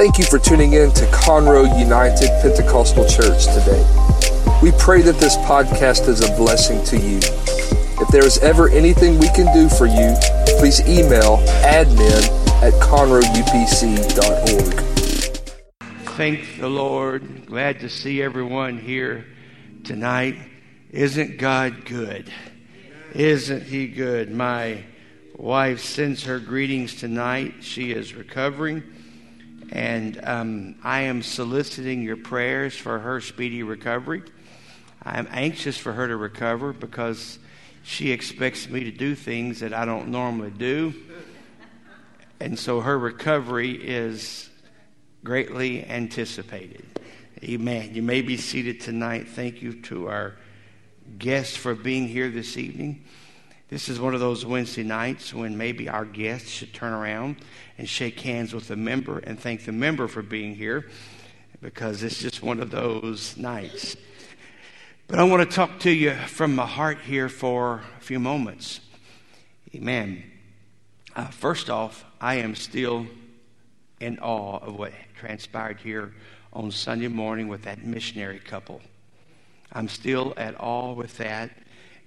Thank you for tuning in to Conroe United Pentecostal Church today. We pray that this podcast is a blessing to you. If there is ever anything we can do for you, please email admin at conroeupc.org. Thank the Lord. Glad to see everyone here tonight. Isn't God good? Isn't He good? My wife sends her greetings tonight. She is recovering, and um, I am soliciting your prayers for her speedy recovery. I'm anxious for her to recover because she expects me to do things that I don't normally do. And so her recovery is greatly anticipated. Amen. You may be seated tonight. Thank you to our guests for being here this evening. This is one of those Wednesday nights when maybe our guests should turn around and shake hands with the member and thank the member for being here because it's just one of those nights. But I want to talk to you from my heart here for a few moments. Amen. Uh, first off, I am still in awe of what transpired here on Sunday morning with that missionary couple. I'm still at awe with that,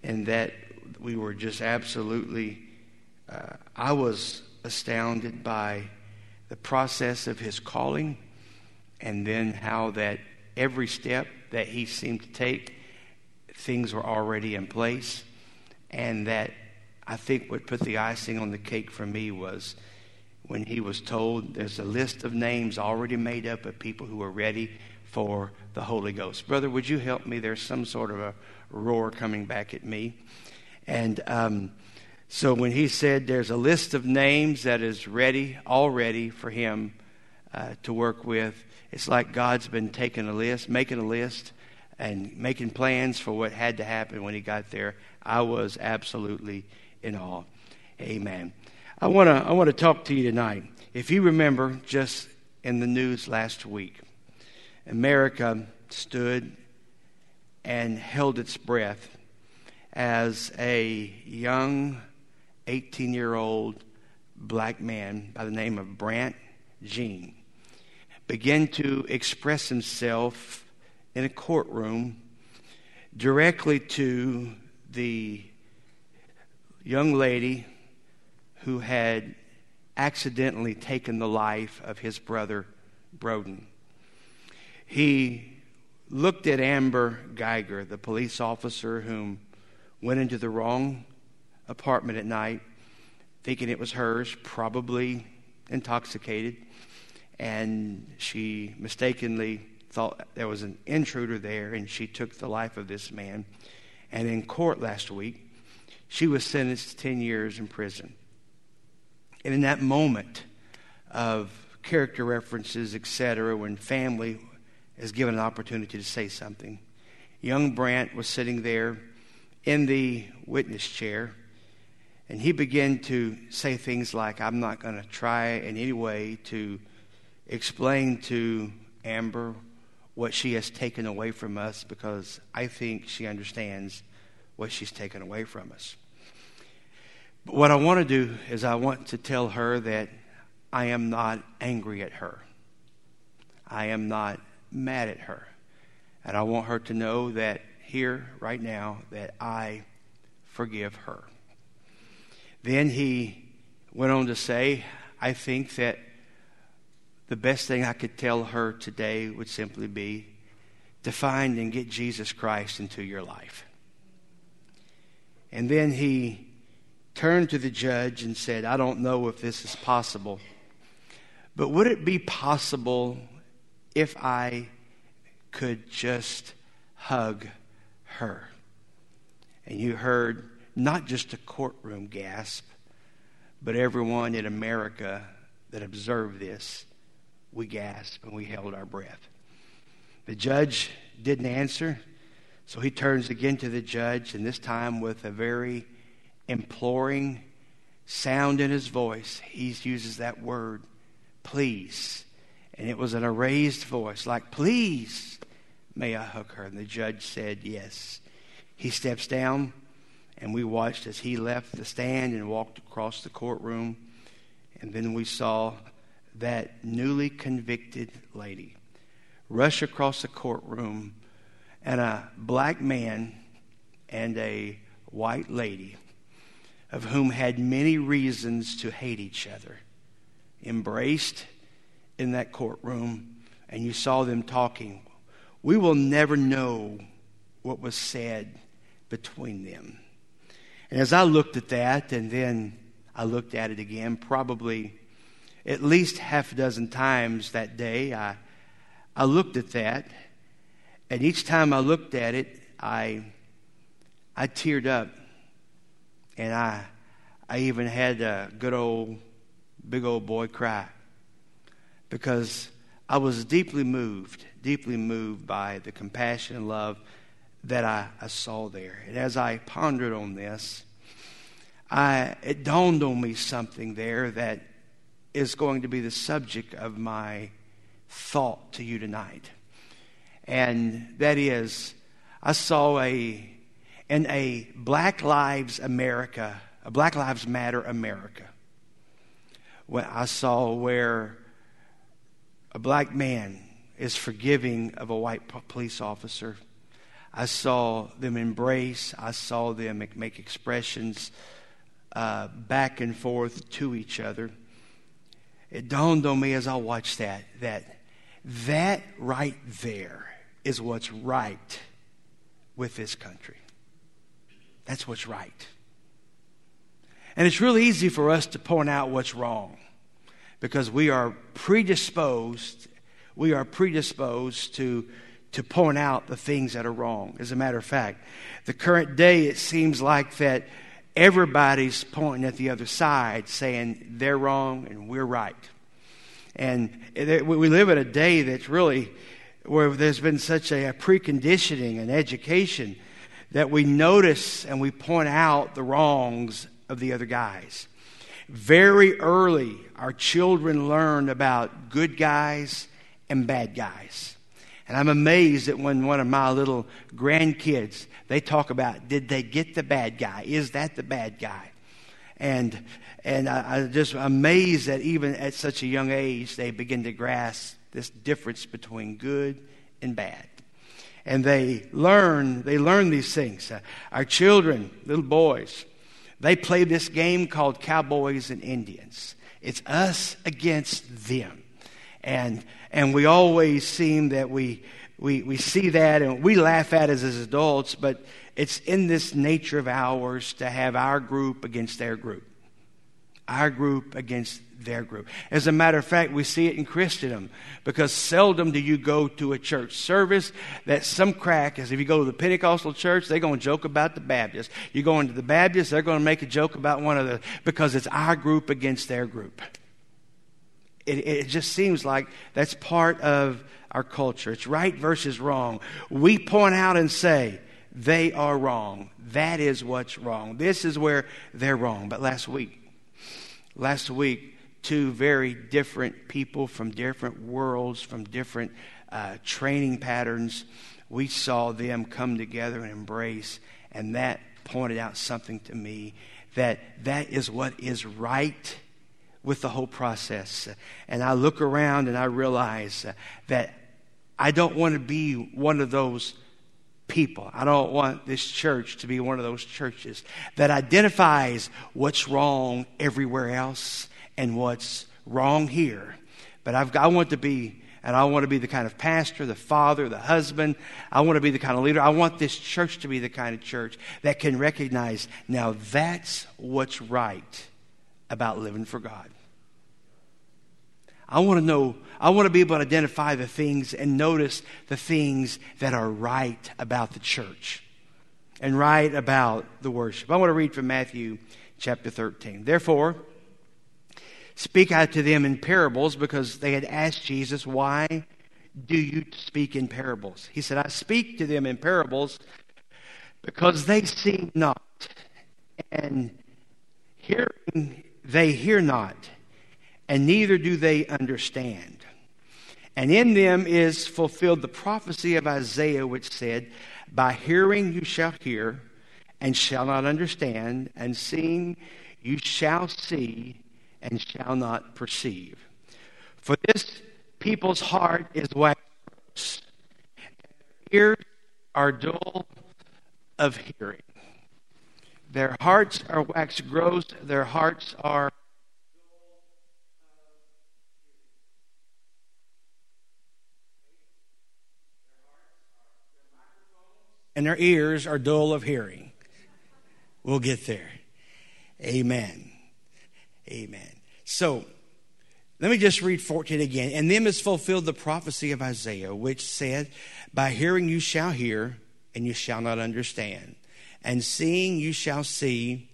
and that we were just absolutely, uh, I was astounded by the process of his calling, and then how that every step that he seemed to take, things were already in place, and that I think what put the icing on the cake for me was when he was told there's a list of names already made up of people who are ready for the Holy Ghost. Brother, would you help me? There's some sort of a roar coming back at me. And um, so when he said there's a list of names that is ready, already for him uh, to work with, it's like God's been taking a list, making a list, and making plans for what had to happen when he got there. I was absolutely in awe. Amen. I want to I want to talk to you tonight. If you remember, just in the news last week, America stood and held its breath as a young 18 year old black man by the name of Brandt Jean began to express himself in a courtroom directly to the young lady who had accidentally taken the life of his brother, Broden. He looked at Amber Guyger, the police officer whom went into the wrong apartment at night, thinking it was hers, probably intoxicated, and she mistakenly thought there was an intruder there, and she took the life of this man. And in court last week, she was sentenced to 10 years in prison. And in that moment of character references, etc., when family is given an opportunity to say something, young Brandt was sitting there in the witness chair, and he began to say things like, I'm not going to try in any way to explain to Amber what she has taken away from us because I think she understands what she's taken away from us. But what I want to do is I want to tell her that I am not angry at her. I am not mad at her. And I want her to know that here, right now, that I forgive her. Then he went on to say, I think that the best thing I could tell her today would simply be to find and get Jesus Christ into your life. And then he turned to the judge and said, I don't know if this is possible, but would it be possible if I could just hug her? And you heard not just a courtroom gasp, but everyone in America that observed this, we gasped and we held our breath. The judge didn't answer, so he turns again to the judge, and this time with a very imploring sound in his voice, he uses that word, please. And it was in a raised voice, like, please, may I hug her? And the judge said, yes. He steps down, and we watched as he left the stand and walked across the courtroom. And then we saw that newly convicted lady rush across the courtroom and a black man and a white lady, of whom had many reasons to hate each other, embraced in that courtroom, and you saw them talking. We will never know what was said between them. And as I looked at that, and then I looked at it again, probably at least half a dozen times that day, I, I looked at that. And each time I looked at it, I, I teared up. And I, I even had a good old, big old boy cry. Because I was deeply moved, deeply moved by the compassion and love that I, I saw there. And as I pondered on this, I, it dawned on me something there that is going to be the subject of my thought to you tonight. And that is, I saw a, in a Black Lives America, a Black Lives Matter America, when I saw where a black man is forgiving of a white police officer I saw them embrace. I saw them make expressions uh, back and forth to each other. It dawned on me as I watched that that that right there is what's right with this country. That's what's right. And it's really easy for us to point out what's wrong because we are predisposed, we are predisposed to to point out the things that are wrong. As a matter of fact, the current day, it seems like that everybody's pointing at the other side, saying they're wrong and we're right. And we live in a day that's really where there's been such a preconditioning and education that we notice and we point out the wrongs of the other guys. Very early, our children learn about good guys and bad guys. And I'm amazed that when one of my little grandkids, they talk about, did they get the bad guy? Is that the bad guy? And, and I, I just amazed that even at such a young age, they begin to grasp this difference between good and bad. And they learn, they learn these things. Uh, our children, little boys, they play this game called Cowboys and Indians. It's us against them. And and we always seem that we, we, we see that and we laugh at it as adults, but it's in this nature of ours to have our group against their group. Our group against their group. As a matter of fact, we see it in Christendom because seldom do you go to a church service that some crack is if you go to the Pentecostal church, they're going to joke about the Baptist. You go into the Baptist, they're going to make a joke about one of the because it's our group against their group. It, it just seems like that's part of our culture. It's right versus wrong. We point out and say, they are wrong. That is what's wrong. This is where they're wrong. But last week, last week, two very different people from different worlds, from different uh, training patterns, we saw them come together and embrace, and that pointed out something to me that that is what is right with the whole process. And I look around and I realize that I don't want to be one of those people. I don't want this church to be one of those churches that identifies what's wrong everywhere else and what's wrong here. But I've, I want to be, and I want to be the kind of pastor, the father, the husband. I want to be the kind of leader. I want this church to be the kind of church that can recognize now that's what's right about living for God. I want to know, I want to be able to identify the things and notice the things that are right about the church and right about the worship. I want to read from Matthew chapter 13. Therefore, speak out to them in parables because they had asked Jesus, Why do you speak in parables? He said, I speak to them in parables because they see not, and hearing they hear not and neither do they understand. And in them is fulfilled the prophecy of Isaiah, which said, By hearing you shall hear, and shall not understand, and seeing you shall see, and shall not perceive. For this people's heart is wax ears are dull of hearing. Their hearts are wax gross, their hearts are and their ears are dull of hearing. We'll get there. Amen. Amen. So, let me just read 14 again. And them is fulfilled the prophecy of Isaiah, which said, By hearing you shall hear, and you shall not understand. And seeing you shall see,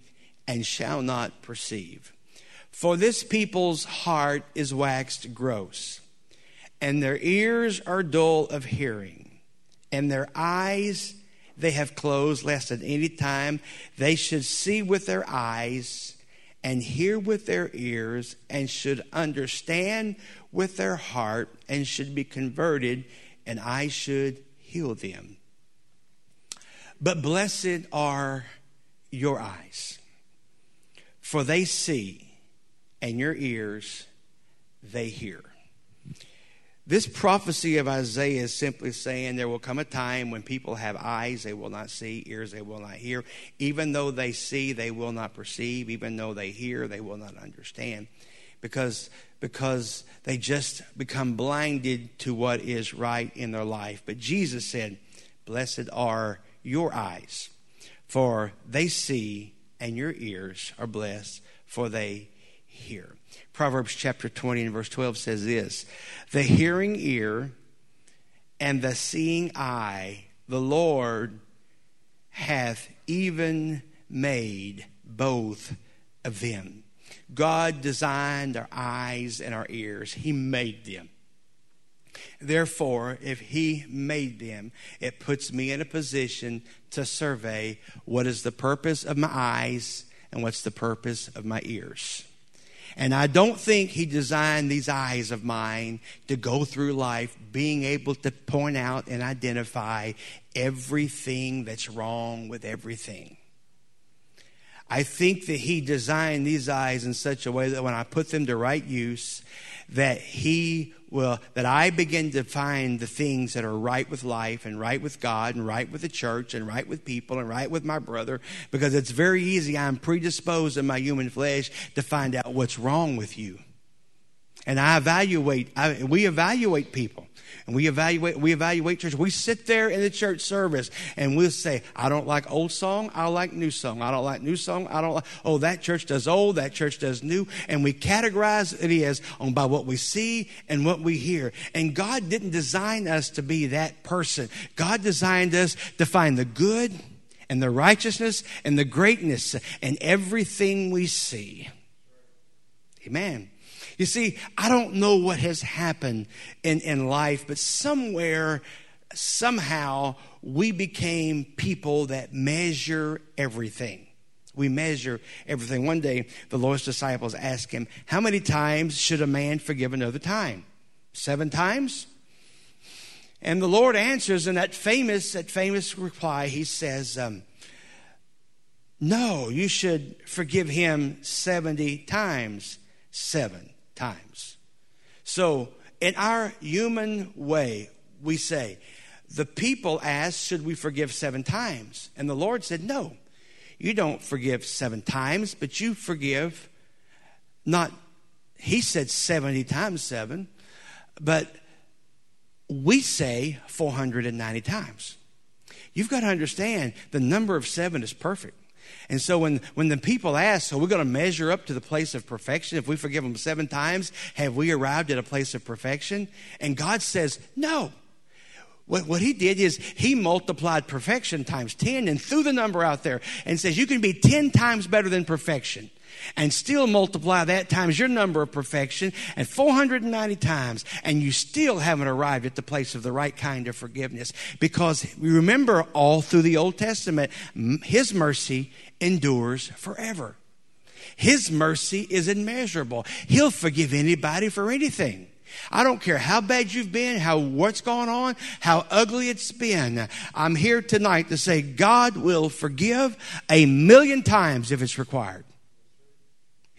and shall not perceive. For this people's heart is waxed gross, and their ears are dull of hearing, and their eyes they have closed, lest at any time they should see with their eyes and hear with their ears and should understand with their heart and should be converted, and I should heal them. But blessed are your eyes, for they see, and your ears they hear. This prophecy of Isaiah is simply saying there will come a time when people have eyes they will not see, ears they will not hear. Even though they see, they will not perceive. Even though they hear, they will not understand. Because, because they just become blinded to what is right in their life. But Jesus said, Blessed are your eyes, for they see, and your ears are blessed, for they hear. Proverbs chapter 20 and verse 12 says this The hearing ear and the seeing eye, the Lord hath even made both of them. God designed our eyes and our ears, He made them. Therefore, if He made them, it puts me in a position to survey what is the purpose of my eyes and what's the purpose of my ears. And I don't think he designed these eyes of mine to go through life being able to point out and identify everything that's wrong with everything. I think that he designed these eyes in such a way that when I put them to right use, that he will that I begin to find the things that are right with life and right with God and right with the church and right with people and right with my brother because it's very easy I'm predisposed in my human flesh to find out what's wrong with you. And I evaluate I, we evaluate people and we evaluate we evaluate church. We sit there in the church service and we'll say, I don't like old song, I like new song. I don't like new song, I don't like oh that church does old, that church does new, and we categorize it as on by what we see and what we hear. And God didn't design us to be that person. God designed us to find the good and the righteousness and the greatness in everything we see. Amen. You see, I don't know what has happened in, in life, but somewhere, somehow, we became people that measure everything. We measure everything. One day, the Lord's disciples asked him, How many times should a man forgive another time? Seven times? And the Lord answers in that famous, that famous reply, he says, um, No, you should forgive him 70 times seven times. So, in our human way, we say, the people asked, Should we forgive seven times? And the Lord said, No, you don't forgive seven times, but you forgive not, He said 70 times seven, but we say 490 times. You've got to understand the number of seven is perfect. And so when, when the people ask, so we're going to measure up to the place of perfection. If we forgive them seven times, have we arrived at a place of perfection? And God says, no. What, what he did is he multiplied perfection times 10 and threw the number out there and says, you can be 10 times better than perfection and still multiply that times your number of perfection and 490 times, and you still haven't arrived at the place of the right kind of forgiveness. Because we remember all through the Old Testament, His mercy endures forever. His mercy is immeasurable. He'll forgive anybody for anything. I don't care how bad you've been, how what's going on, how ugly it's been. I'm here tonight to say God will forgive a million times if it's required.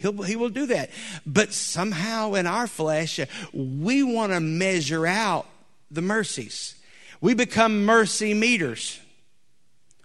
He'll, he will do that. But somehow in our flesh, we want to measure out the mercies. We become mercy meters.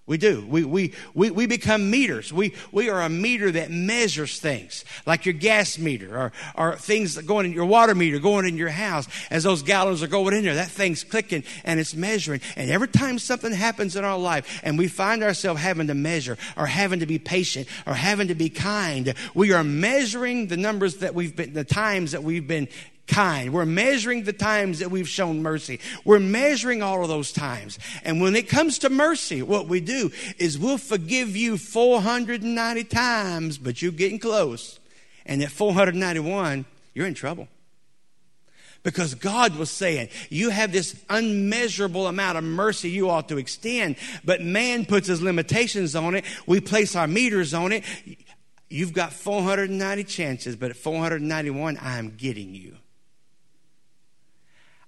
We do. We, we, we, we become meters. We, we are a meter that measures things, like your gas meter or, or things going in your water meter going in your house. As those gallons are going in there, that thing's clicking and it's measuring. And every time something happens in our life and we find ourselves having to measure or having to be patient or having to be kind, we are measuring the numbers that we've been, the times that we've been kind. We're measuring the times that we've shown mercy. We're measuring all of those times. And when it comes to mercy, what we do is we'll forgive you 490 times, but you're getting close. And at 491, you're in trouble. Because God was saying, you have this unmeasurable amount of mercy you ought to extend, but man puts his limitations on it. We place our meters on it. You've got 490 chances, but at 491, I'm getting you.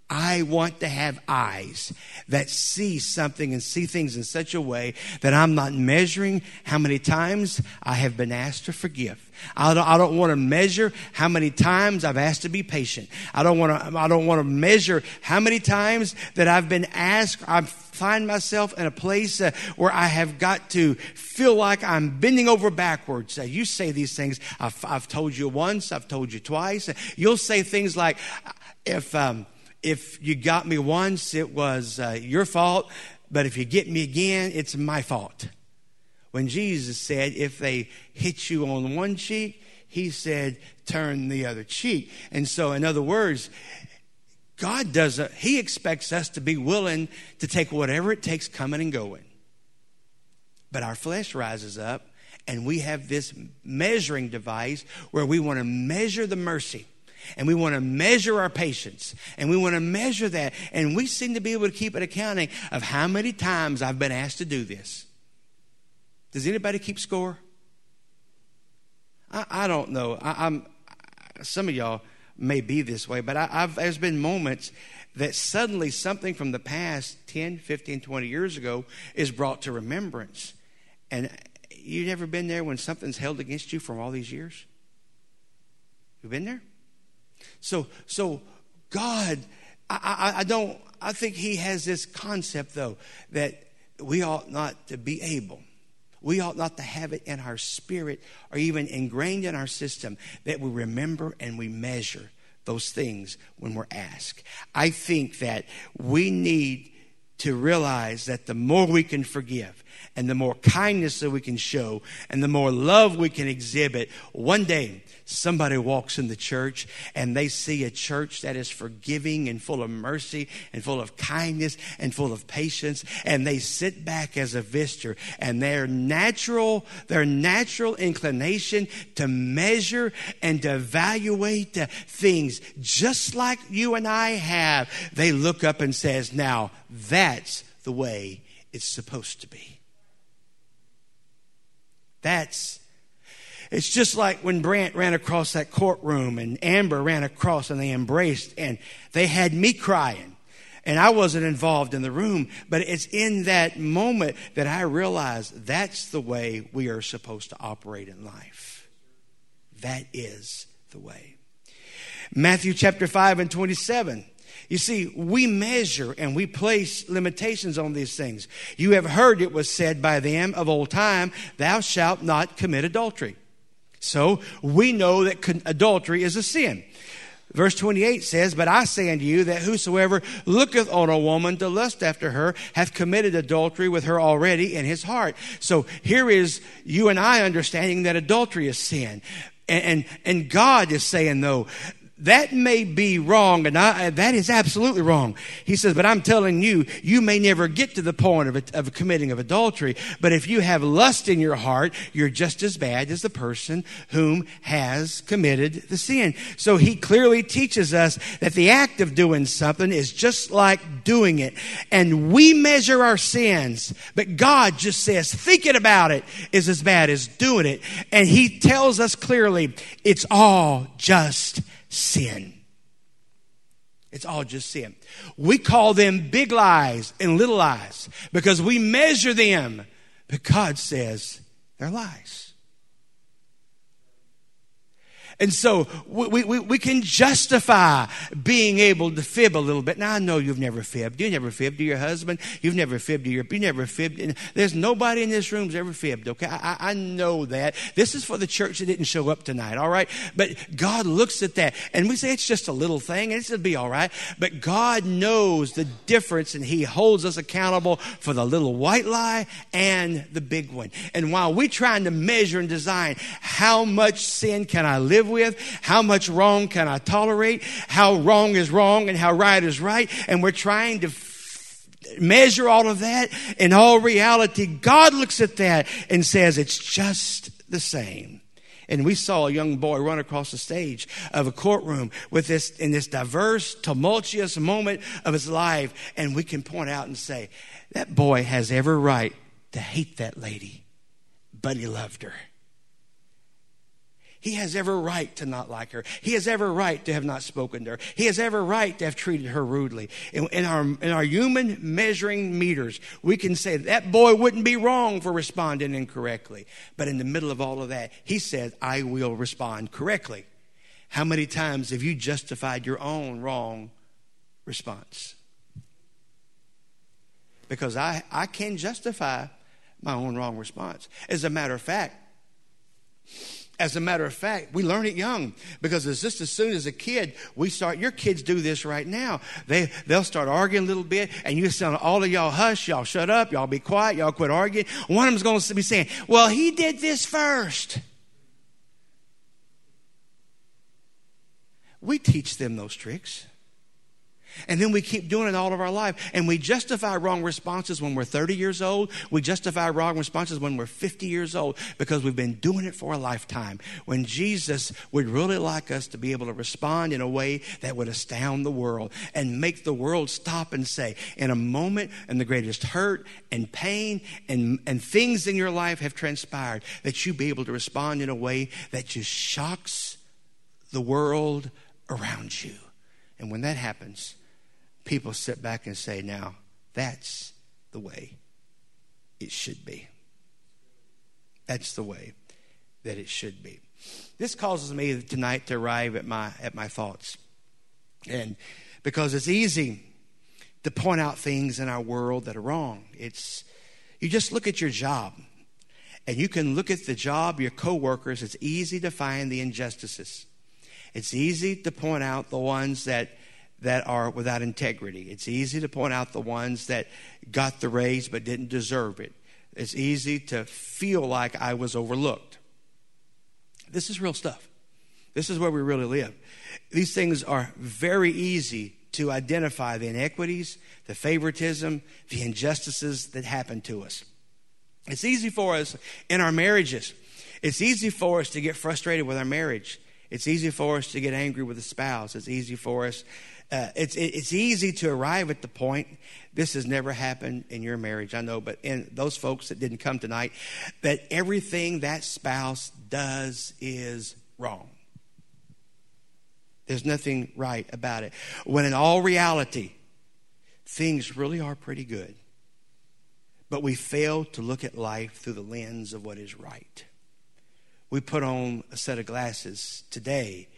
I want to have eyes that see something and see things in such a way that I'm not measuring how many times I have been asked to forgive. I don't, I don't want to measure how many times I've asked to be patient. I don't want to, I don't want to measure how many times that I've been asked, I find myself in a place uh, where I have got to feel like I'm bending over backwards. Uh, you say these things. I've, I've, told you once. I've told you twice. You'll say things like, if, um, if you got me once, it was uh, your fault, but if you get me again, it's my fault. When Jesus said, if they hit you on one cheek, he said, turn the other cheek. And so, in other words, God doesn't, He expects us to be willing to take whatever it takes coming and going. But our flesh rises up, and we have this measuring device where we want to measure the mercy and we want to measure our patience and we want to measure that and we seem to be able to keep an accounting of how many times i've been asked to do this. Does anybody keep score? I, I don't know. I, am some of y'all may be this way but I, have there's been moments that suddenly something from the past 10 15 20 years ago is brought to remembrance. And you've never been there when something's held against you from all these years? You've been there so, so God, I, I, I don't, I think He has this concept though that we ought not to be able we ought not to have it in our spirit or even ingrained in our system that we remember and we measure those things when we're asked. I think that we need to realize that the more we can forgive and the more kindness that we can show and the more love we can exhibit, one day somebody walks in the church and they see a church that is forgiving and full of mercy and full of kindness and full of patience and they sit back as a visitor and their natural their natural inclination to measure and to evaluate things just like you and I have they look up and says now that's the way it's supposed to be. That's it's just like when Brandt ran across that courtroom and Amber ran across and they embraced and they had me crying. And I wasn't involved in the room, but it's in that moment that I realized that's the way we are supposed to operate in life. That is the way. Matthew chapter 5 and 27. You see, we measure and we place limitations on these things. You have heard it was said by them of old time, Thou shalt not commit adultery. So we know that adultery is a sin. Verse 28 says, But I say unto you that whosoever looketh on a woman to lust after her hath committed adultery with her already in his heart. So here is you and I understanding that adultery is sin. And, and, and God is saying, though, that may be wrong, and I, that is absolutely wrong. He says, but I'm telling you, you may never get to the point of, of committing of adultery. But if you have lust in your heart, you're just as bad as the person whom has committed the sin. So he clearly teaches us that the act of doing something is just like doing it. And we measure our sins, but God just says thinking about it is as bad as doing it. And he tells us clearly, it's all just sin. It's all just sin. We call them big lies and little lies because we measure them, but God says they're lies. And so we, we, we can justify being able to fib a little bit. Now I know you've never fibbed. You never fibbed to your husband. You've never fibbed to your, you never fibbed. There's nobody in this room who's ever fibbed, okay? I, I know that. This is for the church that didn't show up tonight, all right? But God looks at that and we say it's just a little thing and it'll be all right. But God knows the difference and He holds us accountable for the little white lie and the big one. And while we're trying to measure and design how much sin can I live live with? How much wrong can I tolerate? How wrong is wrong and how right is right? And we're trying to measure all of that. In all reality, God looks at that and says it's just the same. And we saw a young boy run across the stage of a courtroom with this, in this diverse, tumultuous moment of his life. And we can point out and say, that boy has every right to hate that lady, but he loved her. He has every right to not like her. He has every right to have not spoken to her. He has every right to have treated her rudely. In, in, our, in our human measuring meters, we can say that boy wouldn't be wrong for responding incorrectly. But in the middle of all of that, he said, I will respond correctly. How many times have you justified your own wrong response? Because I, I can justify my own wrong response. As a matter of fact, as a matter of fact, we learn it young because it's just as soon as a kid, we start, your kids do this right now. They, they'll start arguing a little bit and you tell all of y'all hush, y'all shut up, y'all be quiet, y'all quit arguing. One of them's going to be saying, well, he did this first. We teach them those tricks. And then we keep doing it all of our life. And we justify wrong responses when we're 30 years old. We justify wrong responses when we're 50 years old because we've been doing it for a lifetime. When Jesus would really like us to be able to respond in a way that would astound the world and make the world stop and say, in a moment, and the greatest hurt and pain and, and things in your life have transpired, that you be able to respond in a way that just shocks the world around you. And when that happens, people sit back and say, now, that's the way it should be. That's the way that it should be. This causes me tonight to arrive at my at my thoughts. And because it's easy to point out things in our world that are wrong. It's you just look at your job and you can look at the job, your coworkers, it's easy to find the injustices. It's easy to point out the ones that that are without integrity. It's easy to point out the ones that got the raise but didn't deserve it. It's easy to feel like I was overlooked. This is real stuff. This is where we really live. These things are very easy to identify the inequities, the favoritism, the injustices that happen to us. It's easy for us in our marriages. It's easy for us to get frustrated with our marriage. It's easy for us to get angry with a spouse. It's easy for us uh, it's, it's easy to arrive at the point. This has never happened in your marriage, I know, but in those folks that didn't come tonight, that everything that spouse does is wrong. There's nothing right about it. When in all reality, things really are pretty good. But we fail to look at life through the lens of what is right. We put on a set of glasses today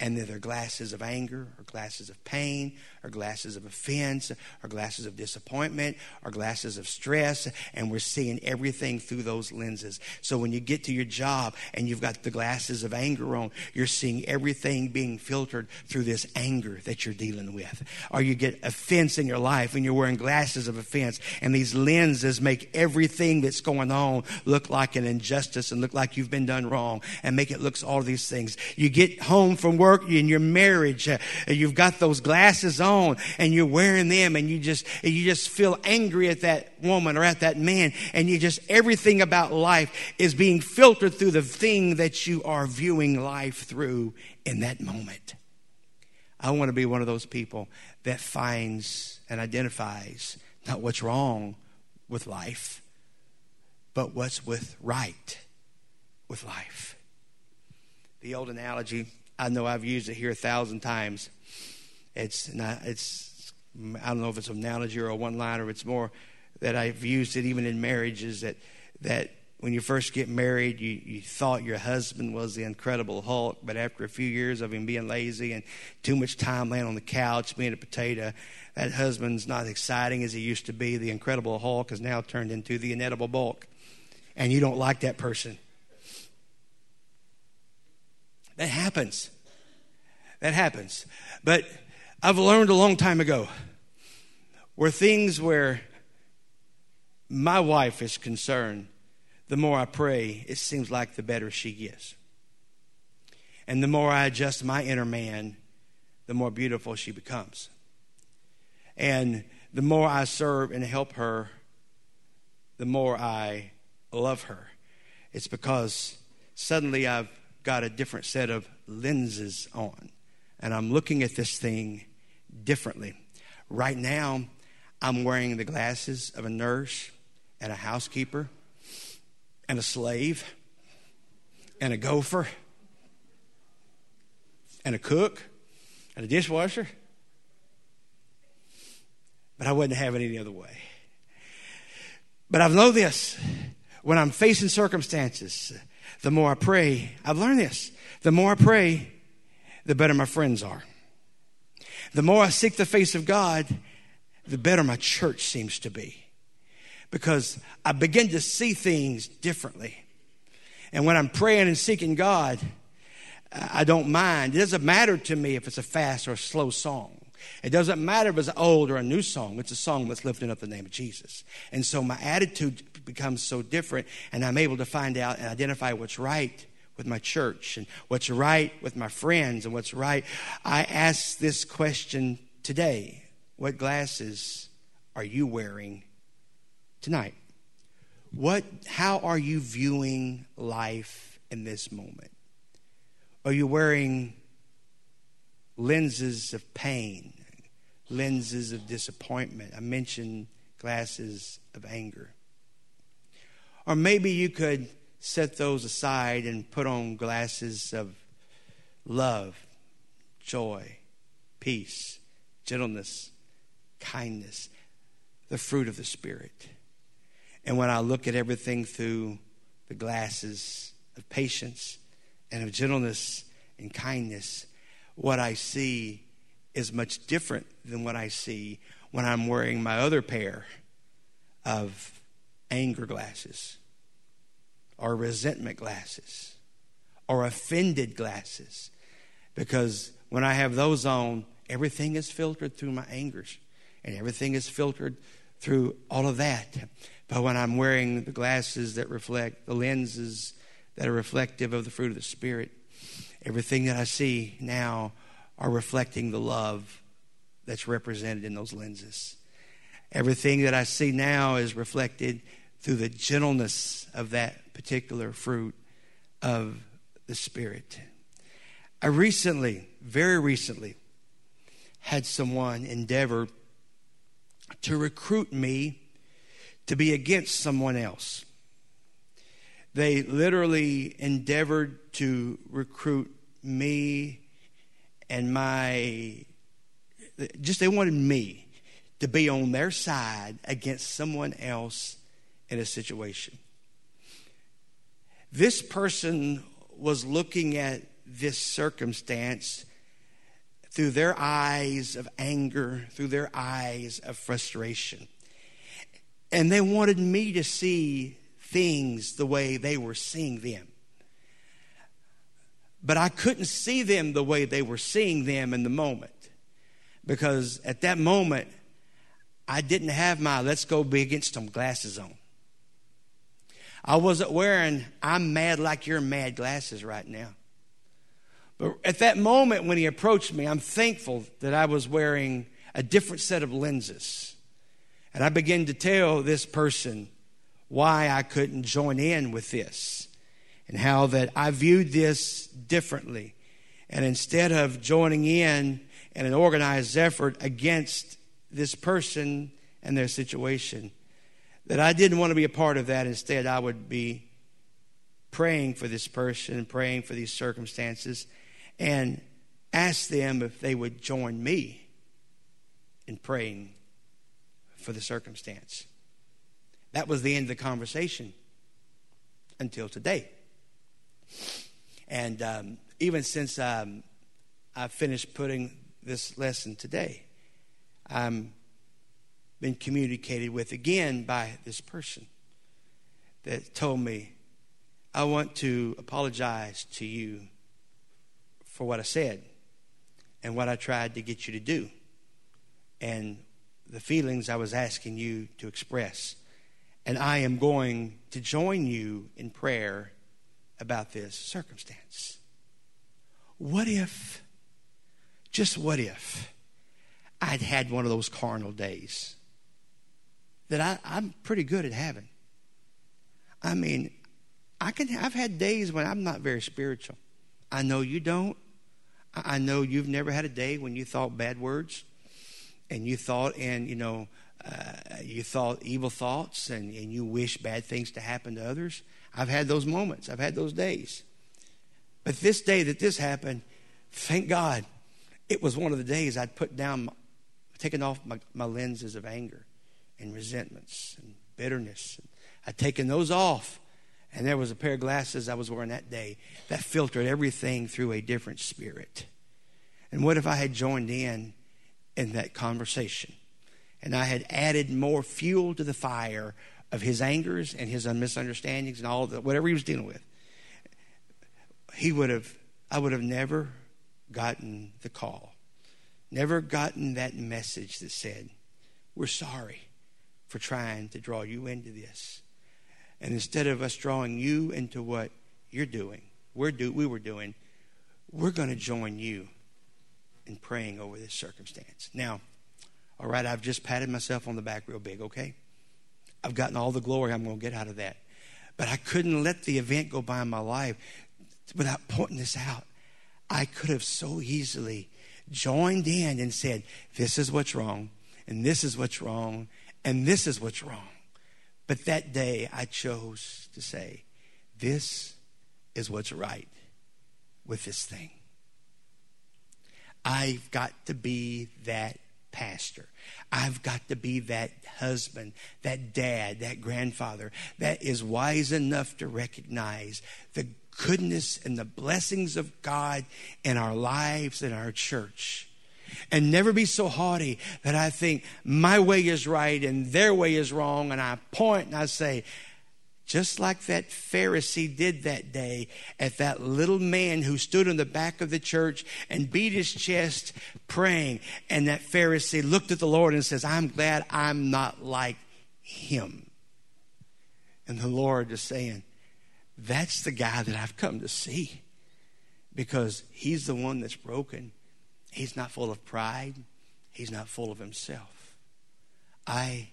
and they're glasses of anger or glasses of pain or glasses of offense or glasses of disappointment or glasses of stress. And we're seeing everything through those lenses. So when you get to your job and you've got the glasses of anger on you're seeing everything being filtered through this anger that you're dealing with. Or you get offense in your life and you're wearing glasses of offense. And these lenses make everything that's going on look like an injustice and look like you've been done wrong and make it looks all these things. You get home from work work, in your marriage, uh, you've got those glasses on and you're wearing them and you just, you just feel angry at that woman or at that man and you just, everything about life is being filtered through the thing that you are viewing life through in that moment. I want to be one of those people that finds and identifies not what's wrong with life, but what's with right with life. The old analogy I know I've used it here a thousand times. It's not, it's, I don't know if it's an analogy or a one liner, it's more that I've used it even in marriages that, that when you first get married, you, you thought your husband was the incredible Hulk, but after a few years of him being lazy and too much time laying on the couch being a potato, that husband's not exciting as he used to be. The incredible Hulk has now turned into the inedible bulk, and you don't like that person. That happens. That happens. But I've learned a long time ago where things where my wife is concerned, the more I pray, it seems like the better she gets. And the more I adjust my inner man, the more beautiful she becomes. And the more I serve and help her, the more I love her. It's because suddenly I've got a different set of lenses on, and I'm looking at this thing differently. Right now, I'm wearing the glasses of a nurse and a housekeeper and a slave and a gopher and a cook and a dishwasher. But I wouldn't have it any other way. But I know this when I'm facing circumstances, the more I pray, I've learned this. The more I pray, the better my friends are. The more I seek the face of God, the better my church seems to be because I begin to see things differently. And when I'm praying and seeking God, I don't mind. It doesn't matter to me if it's a fast or a slow song. It doesn't matter if it's an old or a new song. It's a song that's lifting up the name of Jesus. And so my attitude becomes so different, and I'm able to find out and identify what's right with my church and what's right with my friends and what's right. I ask this question today What glasses are you wearing tonight. What, how are you viewing life in this moment? Are you wearing lenses of pain, lenses of disappointment? I mentioned glasses of anger. Or maybe you could set those aside and put on glasses of love, joy, peace, gentleness, kindness, the fruit of the Spirit. And when I look at everything through the glasses of patience and of gentleness and kindness, what I see is much different than what I see when I'm wearing my other pair of anger glasses or resentment glasses or offended glasses. Because when I have those on, everything is filtered through my angers and everything is filtered through all of that. But when I'm wearing the glasses that reflect, the lenses that are reflective of the fruit of the Spirit, everything that I see now are reflecting the love that's represented in those lenses. Everything that I see now is reflected through the gentleness of that particular fruit of the Spirit. I recently, very recently, had someone endeavor to recruit me to be against someone else. They literally endeavored to recruit me and my, just they wanted me to be on their side against someone else in a situation. This person was looking at this circumstance through their eyes of anger, through their eyes of frustration. And they wanted me to see things the way they were seeing them. But I couldn't see them the way they were seeing them in the moment. Because at that moment, I didn't have my let's go be against them glasses on. I wasn't wearing I'm mad like you're mad glasses right now. But at that moment when he approached me, I'm thankful that I was wearing a different set of lenses. And I began to tell this person why I couldn't join in with this and how that I viewed this differently. And instead of joining in in an organized effort against this person and their situation, that I didn't want to be a part of that. Instead, I would be praying for this person, praying for these circumstances, and ask them if they would join me in praying for the circumstance. That was the end of the conversation. until today. And um, even since um, I finished putting this lesson today, I'm been communicated with again by this person that told me, I want to apologize to you for what I said and what I tried to get you to do and the feelings I was asking you to express. And I am going to join you in prayer about this circumstance. What if, just what if, I'd had one of those carnal days that I, I'm pretty good at having? I mean, I can. I've had days when I'm not very spiritual. I know you don't. I know you've never had a day when you thought bad words, and you thought, and you know, uh, you thought evil thoughts, and, and you wish bad things to happen to others. I've had those moments. I've had those days. But this day that this happened, thank God, it was one of the days I'd put down, taken off my, my lenses of anger and resentments and bitterness. I'd taken those off and there was a pair of glasses I was wearing that day that filtered everything through a different spirit. And what if I had joined in in that conversation? And I had added more fuel to the fire of his angers and his misunderstandings and all that, whatever he was dealing with. He would have, I would have never gotten the call, never gotten that message that said, We're sorry for trying to draw you into this. And instead of us drawing you into what you're doing, we're do, we were doing, we're going to join you in praying over this circumstance. Now, all right, I've just patted myself on the back real big, okay? I've gotten all the glory I'm going to get out of that. But I couldn't let the event go by in my life without pointing this out. I could have so easily joined in and said, This is what's wrong, and this is what's wrong, and this is what's wrong. But that day I chose to say, This is what's right with this thing. I've got to be that pastor. I've got to be that husband, that dad, that grandfather that is wise enough to recognize the goodness and the blessings of God in our lives and our church and never be so haughty that I think my way is right and their way is wrong. And I point and I say, just like that Pharisee did that day at that little man who stood in the back of the church and beat his chest praying. And that Pharisee looked at the Lord and says, I'm glad I'm not like him. And the Lord is saying, That's the guy that I've come to see because he's the one that's broken He's not full of pride. He's not full of himself. I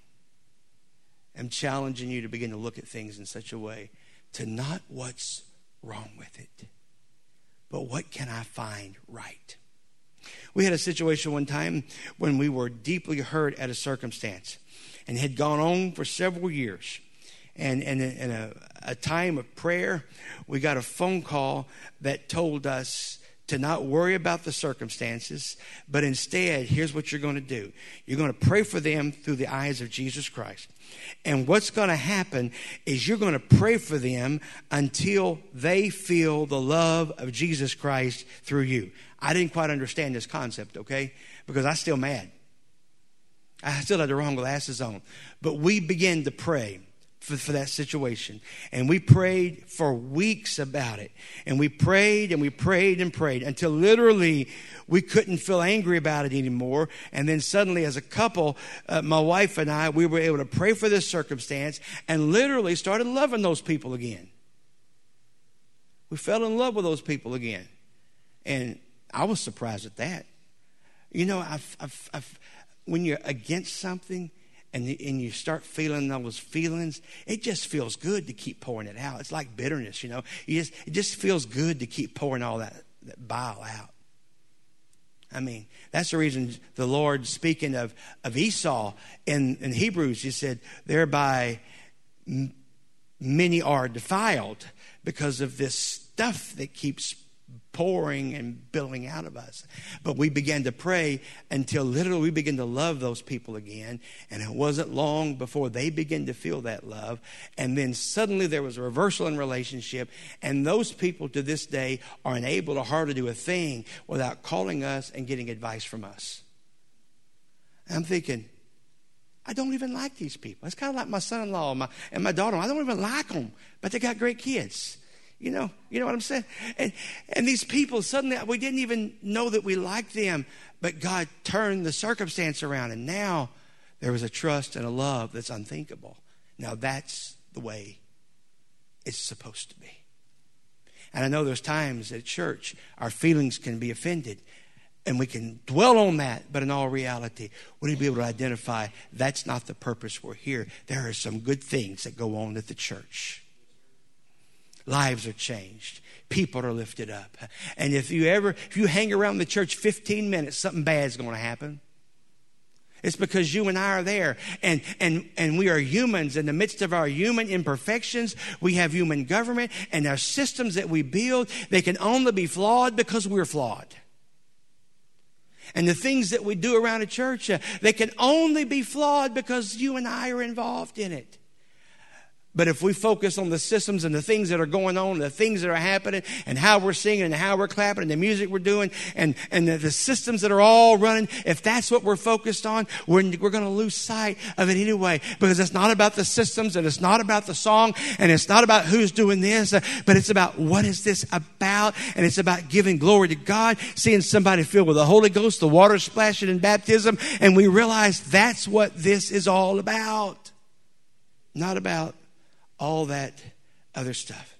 am challenging you to begin to look at things in such a way to not what's wrong with it, but what can I find right. We had a situation one time when we were deeply hurt at a circumstance and had gone on for several years. And, in a, a time of prayer, we got a phone call that told us to not worry about the circumstances, but instead, here's what you're going to do you're going to pray for them through the eyes of Jesus Christ. And what's going to happen is you're going to pray for them until they feel the love of Jesus Christ through you. I didn't quite understand this concept, okay? Because I'm still mad. I still had the wrong glasses on. But we begin to pray for, for that situation. And we prayed for weeks about it. And we prayed and we prayed and prayed until literally we couldn't feel angry about it anymore. And then suddenly, as a couple, uh, my wife and I, we were able to pray for this circumstance and literally started loving those people again. We fell in love with those people again. And I was surprised at that. You know, I've, I've, I've, when you're against something, and, and you start feeling those feelings, it just feels good to keep pouring it out. It's like bitterness, you know. You just, it just feels good to keep pouring all that, that bile out. I mean, that's the reason the Lord, speaking of, of Esau in, in Hebrews, he said, thereby many are defiled because of this stuff that keeps pouring and billowing out of us. But we began to pray until literally we began to love those people again. And it wasn't long before they began to feel that love. And then suddenly there was a reversal in relationship. And those people to this day are unable to hardly do a thing without calling us and getting advice from us. And I'm thinking, I don't even like these people. It's kind of like my son-in-law and my, and my daughter. I don't even like them, but they got great kids. You know, you know what I'm saying? And, and these people suddenly we didn't even know that we liked them, but God turned the circumstance around, and now there was a trust and a love that's unthinkable. Now that's the way it's supposed to be. And I know there's times at church our feelings can be offended and we can dwell on that, but in all reality, we need to be able to identify that's not the purpose we're here. There are some good things that go on at the church. Lives are changed. People are lifted up. And if you ever, if you hang around the church 15 minutes, something bad is going to happen. It's because you and I are there. And, and, and we are humans. In the midst of our human imperfections, we have human government and our systems that we build, they can only be flawed because we're flawed and the things that we do around a church, uh, they can only be flawed because you and I are involved in it. But if we focus on the systems and the things that are going on, the things that are happening, and how we're singing and how we're clapping and the music we're doing and, and the, the systems that are all running, if that's what we're focused on, we're, we're going to lose sight of it anyway because it's not about the systems and it's not about the song and it's not about who's doing this, but it's about what is this about and it's about giving glory to God, seeing somebody filled with the Holy Ghost, the water splashing in baptism, and we realize that's what this is all about. Not about all that other stuff.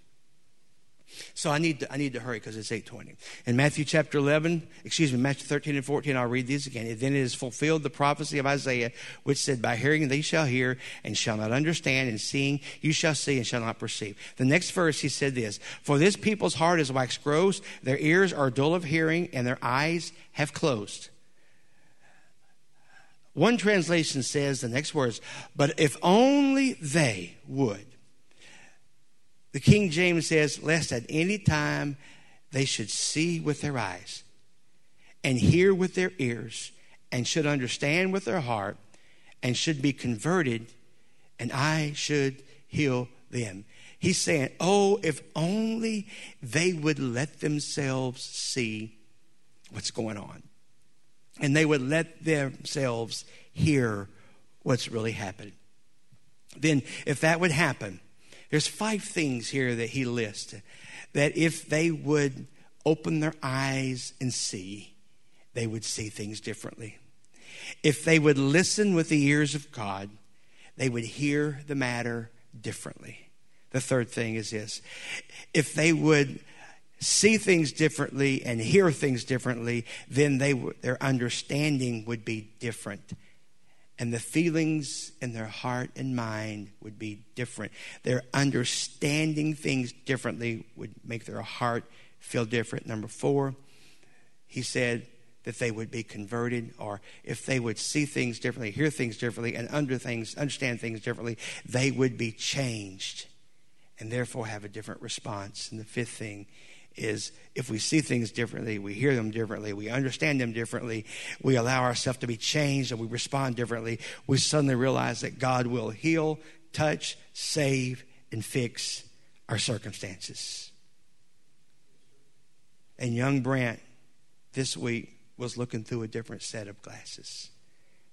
So I need to, I need to hurry because it's 820. In Matthew chapter 11, excuse me, Matthew 13 and 14, I'll read these again. Then it is fulfilled the prophecy of Isaiah, which said, By hearing they shall hear and shall not understand, and seeing you shall see and shall not perceive. The next verse, he said this, For this people's heart is waxed gross, their ears are dull of hearing, and their eyes have closed. One translation says the next words, But if only they would the King James says, lest at any time they should see with their eyes and hear with their ears and should understand with their heart and should be converted and I should heal them. He's saying, Oh, if only they would let themselves see what's going on. And they would let themselves hear what's really happening. Then, if that would happen, there's five things here that he lists that if they would open their eyes and see, they would see things differently. If they would listen with the ears of God, they would hear the matter differently. The third thing is this if they would see things differently and hear things differently, then they, their understanding would be different and the feelings in their heart and mind would be different. Their understanding things differently would make their heart feel different. Number four, he said that they would be converted, or if they would see things differently, hear things differently, and under things, understand things differently, they would be changed and therefore have a different response. And the fifth thing is if we see things differently, we hear them differently, we understand them differently, we allow ourselves to be changed and we respond differently, we suddenly realize that God will heal, touch, save, and fix our circumstances. And young Brandt this week was looking through a different set of glasses.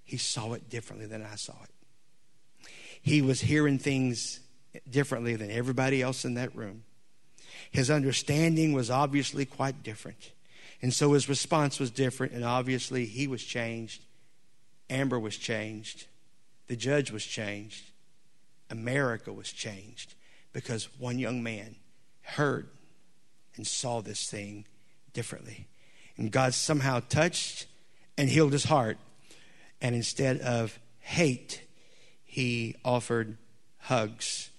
He saw it differently than I saw it. He was hearing things differently than everybody else in that room. His understanding was obviously quite different. And so his response was different, and obviously he was changed. Amber was changed. The judge was changed. America was changed because one young man heard and saw this thing differently. And God somehow touched and healed his heart. And instead of hate, he offered hugs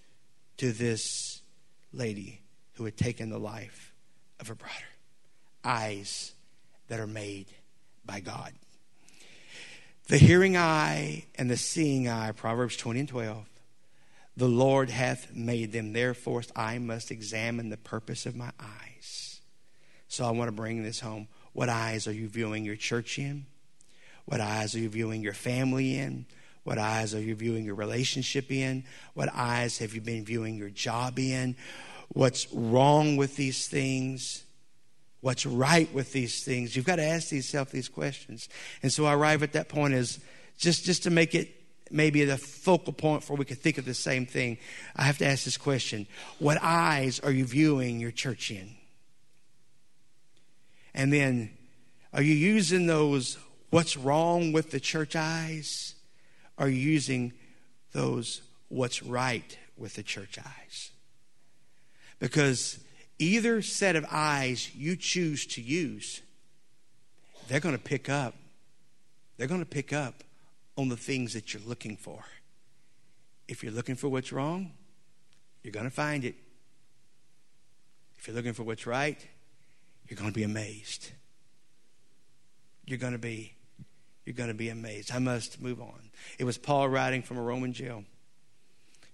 to this lady who had taken the life of her brother. Eyes that are made by God. The hearing eye and the seeing eye, Proverbs 20 and 12. The Lord hath made them, therefore I must examine the purpose of my eyes. So I want to bring this home. What eyes are you viewing your church in? What eyes are you viewing your family in? What eyes are you viewing your relationship in? What eyes have you been viewing your job in? What's wrong with these things? What's right with these things? You've got to ask yourself these questions. And so I arrive at that point is just, just to make it maybe the focal point for we could think of the same thing. I have to ask this question. What eyes are you viewing your church in? And then, are you using those what's wrong with the church eyes? Are you using those what's right with the church eyes? Because either set of eyes you choose to use, they're going to pick up. They're going to pick up on the things that you're looking for. If you're looking for what's wrong, you're going to find it. If you're looking for what's right, you're going to be amazed. You're going to be you're going to be amazed. I must move on. It was Paul writing from a Roman jail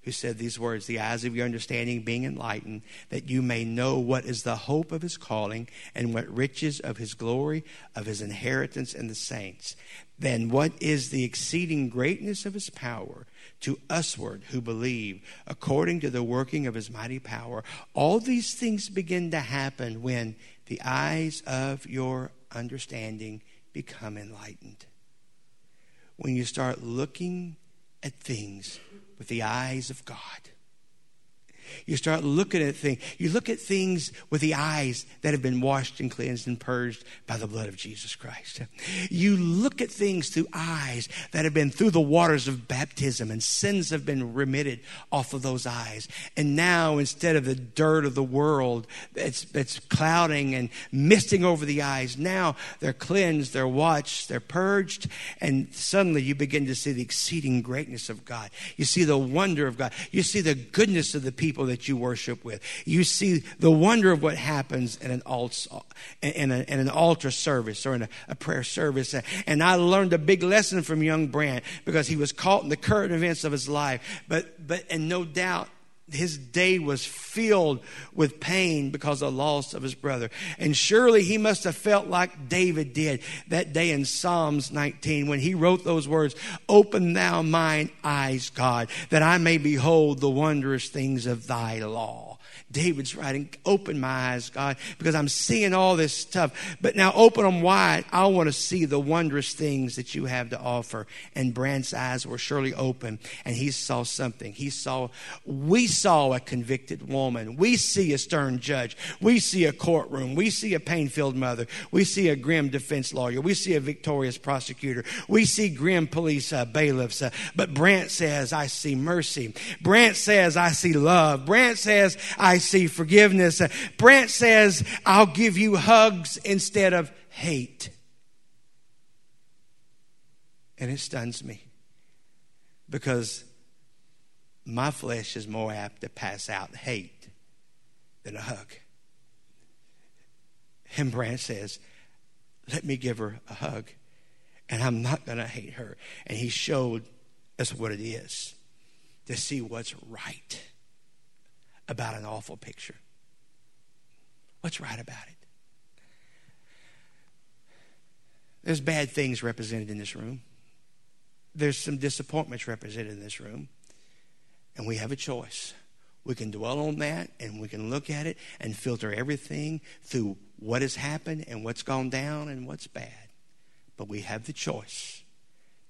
who said these words The eyes of your understanding being enlightened, that you may know what is the hope of his calling and what riches of his glory, of his inheritance in the saints. Then what is the exceeding greatness of his power to usward who believe, according to the working of his mighty power? All these things begin to happen when the eyes of your understanding become enlightened when you start looking at things with the eyes of God. You start looking at things. You look at things with the eyes that have been washed and cleansed and purged by the blood of Jesus Christ. You look at things through eyes that have been through the waters of baptism and sins have been remitted off of those eyes. And now, instead of the dirt of the world that's, that's clouding and misting over the eyes, now they're cleansed, they're washed, they're purged, and suddenly you begin to see the exceeding greatness of God. You see the wonder of God. You see the goodness of the people people that you worship with. You see the wonder of what happens in an, alt, in, a, in an altar service or in a, a, prayer service. And I learned a big lesson from young Brandt because he was caught in the current events of his life. But, but and no doubt, his day was filled with pain because of the loss of his brother. And surely he must have felt like David did that day in Psalms 19 when he wrote those words, Open thou mine eyes, God, that I may behold the wondrous things of thy law. David's writing, open my eyes, God, because I'm seeing all this stuff. But now open them wide. I want to see the wondrous things that you have to offer. And Brandt's eyes were surely open, and he saw something. He saw, we saw a convicted woman. We see a stern judge. We see a courtroom. We see a pain filled mother. We see a grim defense lawyer. We see a victorious prosecutor. We see grim police uh, bailiffs. Uh, but Brandt says, I see mercy. Brandt says, I see love. Brandt says, I see forgiveness. Brandt says, I'll give you hugs instead of hate. And it stuns me because my flesh is more apt to pass out hate than a hug. And Brandt says, Let me give her a hug, and I'm not going to hate her. And he showed us what it is to see what's right about an awful picture. What's right about it? There's bad things represented in this room. There's some disappointments represented in this room. And we have a choice. We can dwell on that and we can look at it and filter everything through what has happened and what's gone down and what's bad. But we have the choice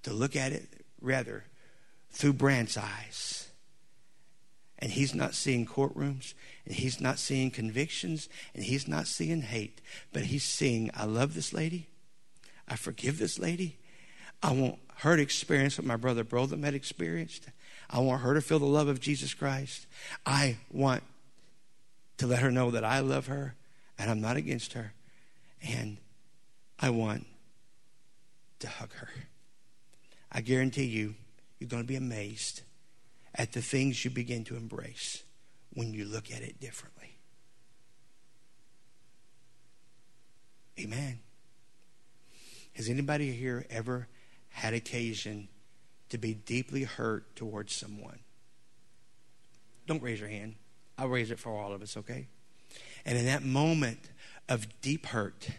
to look at it rather through Brandt's eyes and he's not seeing courtrooms, and he's not seeing convictions, and he's not seeing hate, but he's seeing, I love this lady, I forgive this lady, I want her to experience what my brother Botham had experienced. I want her to feel the love of Jesus Christ. I want to let her know that I love her and I'm not against her. And I want to hug her. I guarantee you, you're going to be amazed at the things you begin to embrace when you look at it differently. Amen. Has anybody here ever had occasion to be deeply hurt towards someone? Don't raise your hand. I'll raise it for all of us, okay? And in that moment of deep hurt.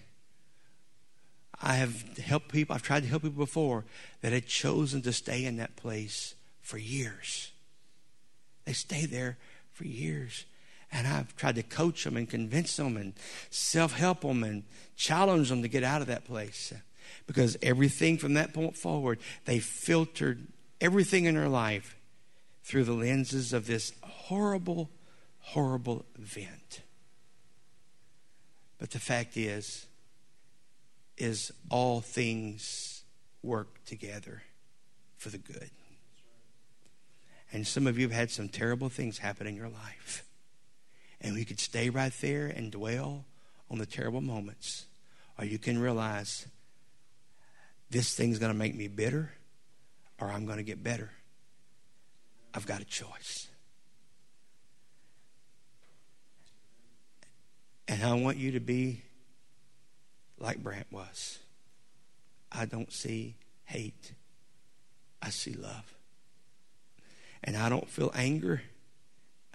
I have helped people, I've tried to help people before that had chosen to stay in that place for years. They stay there for years. And I've tried to coach them and convince them and self help them and challenge them to get out of that place. Because everything from that point forward, they filtered everything in their life through the lenses of this horrible, horrible event. But the fact is, is all things work together for the good. And some of you have had some terrible things happen in your life. And we could stay right there and dwell on the terrible moments. Or you can realize this thing's going to make me bitter or I'm going to get better. I've got a choice. And I want you to be like Brandt was. I don't see hate, I see love. And I don't feel anger,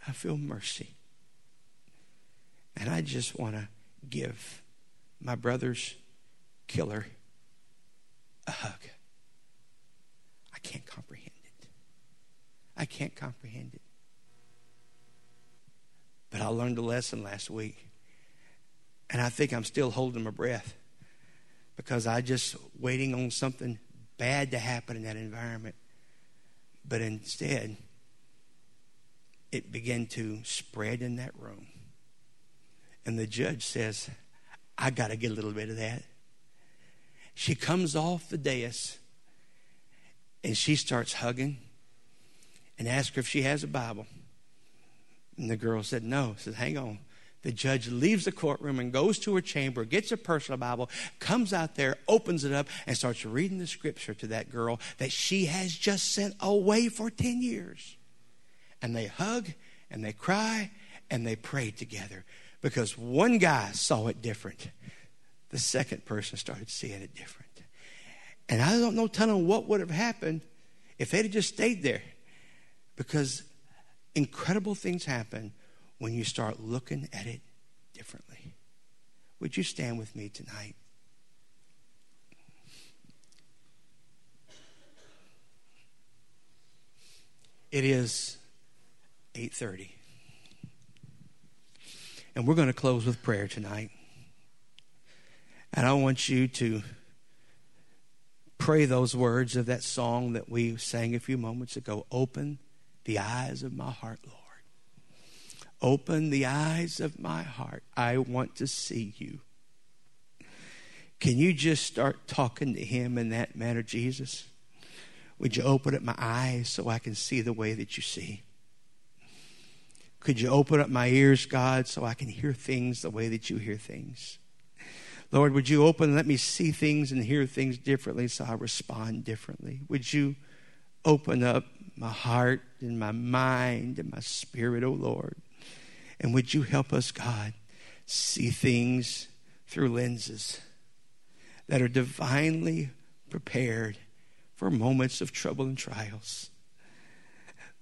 I feel mercy. And I just want to give my brother's killer a hug. I can't comprehend it. I can't comprehend it. But I learned a lesson last week. And I think I'm still holding my breath because I just waiting on something bad to happen in that environment. But instead, it began to spread in that room. And the judge says, I got to get a little bit of that. She comes off the dais and she starts hugging and asks her if she has a Bible. And the girl said, No. Said, Hang on. The judge leaves the courtroom and goes to her chamber, gets a personal Bible, comes out there, opens it up, and starts reading the scripture to that girl that she has just sent away for 10 years. And they hug and they cry and they pray together because one guy saw it different. The second person started seeing it different. And I don't know telling what would have happened if they'd have just stayed there. Because incredible things happen when you start looking at it differently. Would you stand with me tonight? It is 8:30. And we're going to close with prayer tonight. And I want you to pray those words of that song that we sang a few moments ago. Open the eyes of my heart, Lord. Open the eyes of my heart. I want to see you. Can you just start talking to him in that manner, Jesus? Would you open up my eyes so I can see the way that you see? Could you open up my ears, God, so I can hear things the way that you hear things? Lord, would you open and let me see things and hear things differently so I respond differently? Would you open up my heart and my mind and my spirit, oh Lord? And would you help us, God, see things through lenses that are divinely prepared for moments of trouble and trials?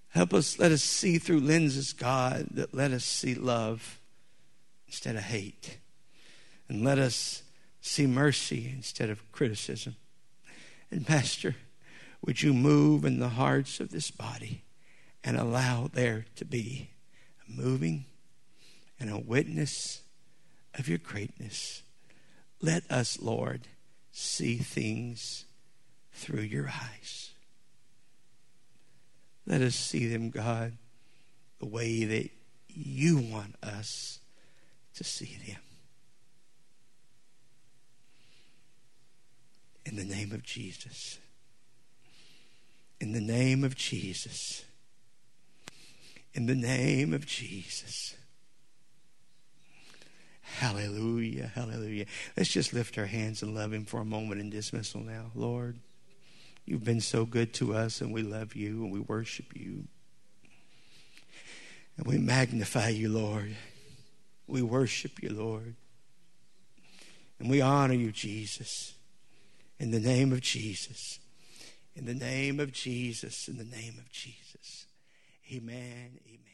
Help us, let us see through lenses, God, that let us see love instead of hate. And let us see mercy instead of criticism. And, Master, would you move in the hearts of this body and allow there to be a moving and a witness of your greatness. Let us, Lord, see things through your eyes. Let us see them, God, the way that you want us to see them. In the name of Jesus. In the name of Jesus. In the name of Jesus. Hallelujah, hallelujah. Let's just lift our hands and love Him for a moment in dismissal now. Lord, you've been so good to us, and we love you and we worship you. And we magnify you, Lord. We worship you, Lord. And we honor you, Jesus. In the name of Jesus. In the name of Jesus. In the name of Jesus. Amen. Amen.